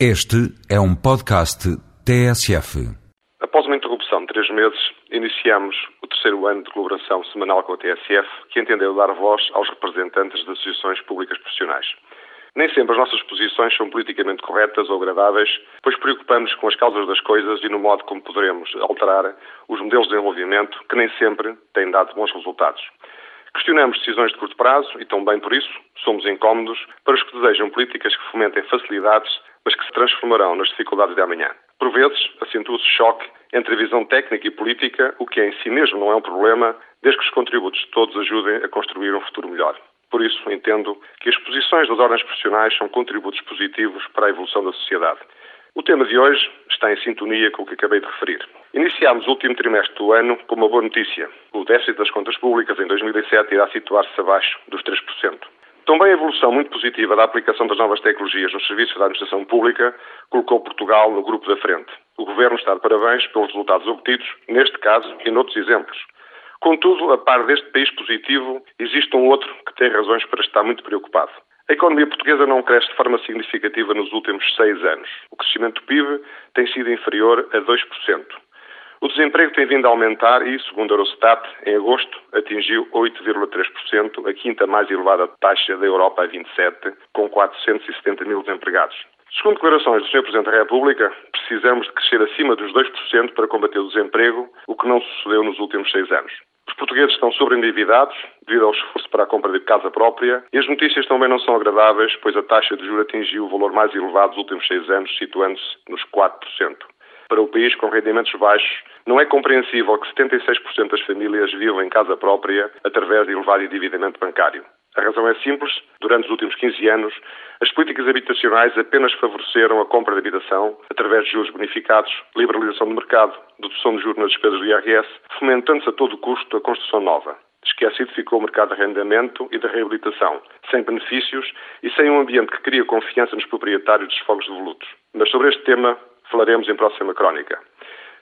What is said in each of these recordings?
Este é um podcast TSF. Após uma interrupção de três meses, iniciamos o terceiro ano de colaboração semanal com a TSF, que entendeu dar voz aos representantes das associações públicas profissionais. Nem sempre as nossas posições são politicamente corretas ou agradáveis, pois preocupamos com as causas das coisas e no modo como poderemos alterar os modelos de desenvolvimento que nem sempre têm dado bons resultados. Questionamos decisões de curto prazo e, também por isso, somos incómodos para os que desejam políticas que fomentem facilidades mas que se transformarão nas dificuldades de amanhã. Por vezes, acentua-se choque entre a visão técnica e política, o que em si mesmo não é um problema, desde que os contributos de todos ajudem a construir um futuro melhor. Por isso, entendo que as posições das ordens profissionais são contributos positivos para a evolução da sociedade. O tema de hoje está em sintonia com o que acabei de referir. Iniciámos o último trimestre do ano com uma boa notícia. O déficit das contas públicas em 2007 irá situar-se abaixo dos 3%. Também a evolução muito positiva da aplicação das novas tecnologias nos serviços da administração pública colocou Portugal no grupo da frente. O Governo está de parabéns pelos resultados obtidos, neste caso e noutros exemplos. Contudo, a par deste país positivo, existe um outro que tem razões para estar muito preocupado. A economia portuguesa não cresce de forma significativa nos últimos seis anos. O crescimento do PIB tem sido inferior a 2%. O desemprego tem vindo a aumentar e, segundo a Eurostat, em agosto atingiu 8,3%, a quinta mais elevada taxa da Europa a 27, com 470 mil desempregados. Segundo declarações do Sr. Presidente da República, precisamos de crescer acima dos 2% para combater o desemprego, o que não sucedeu nos últimos seis anos. Os portugueses estão sobreendividados devido ao esforço para a compra de casa própria e as notícias também não são agradáveis, pois a taxa de juros atingiu o valor mais elevado dos últimos seis anos, situando-se nos 4%. Para o país com rendimentos baixos, não é compreensível que 76% das famílias vivam em casa própria através de elevado endividamento bancário. A razão é simples. Durante os últimos 15 anos, as políticas habitacionais apenas favoreceram a compra de habitação através de juros bonificados, liberalização do mercado, dedução de juros nas despesas do IRS, fomentando-se a todo custo a construção nova. Esquecido ficou o mercado de arrendamento e da reabilitação, sem benefícios e sem um ambiente que cria confiança nos proprietários dos fogos devolutos. Mas sobre este tema falaremos em próxima crónica.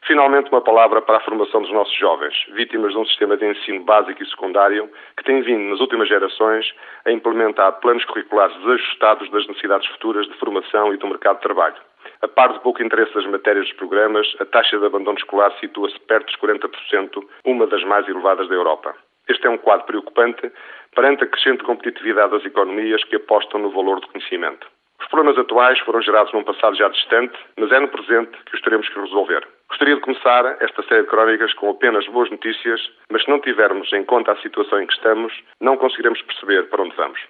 Finalmente, uma palavra para a formação dos nossos jovens, vítimas de um sistema de ensino básico e secundário que tem vindo, nas últimas gerações, a implementar planos curriculares desajustados das necessidades futuras de formação e do mercado de trabalho. A par de pouco interesse das matérias dos programas, a taxa de abandono escolar situa-se perto dos 40%, uma das mais elevadas da Europa. Este é um quadro preocupante perante a crescente competitividade das economias que apostam no valor do conhecimento. Problemas atuais foram gerados num passado já distante, mas é no presente que os teremos que resolver. Gostaria de começar esta série de crónicas com apenas boas notícias, mas se não tivermos em conta a situação em que estamos, não conseguiremos perceber para onde vamos.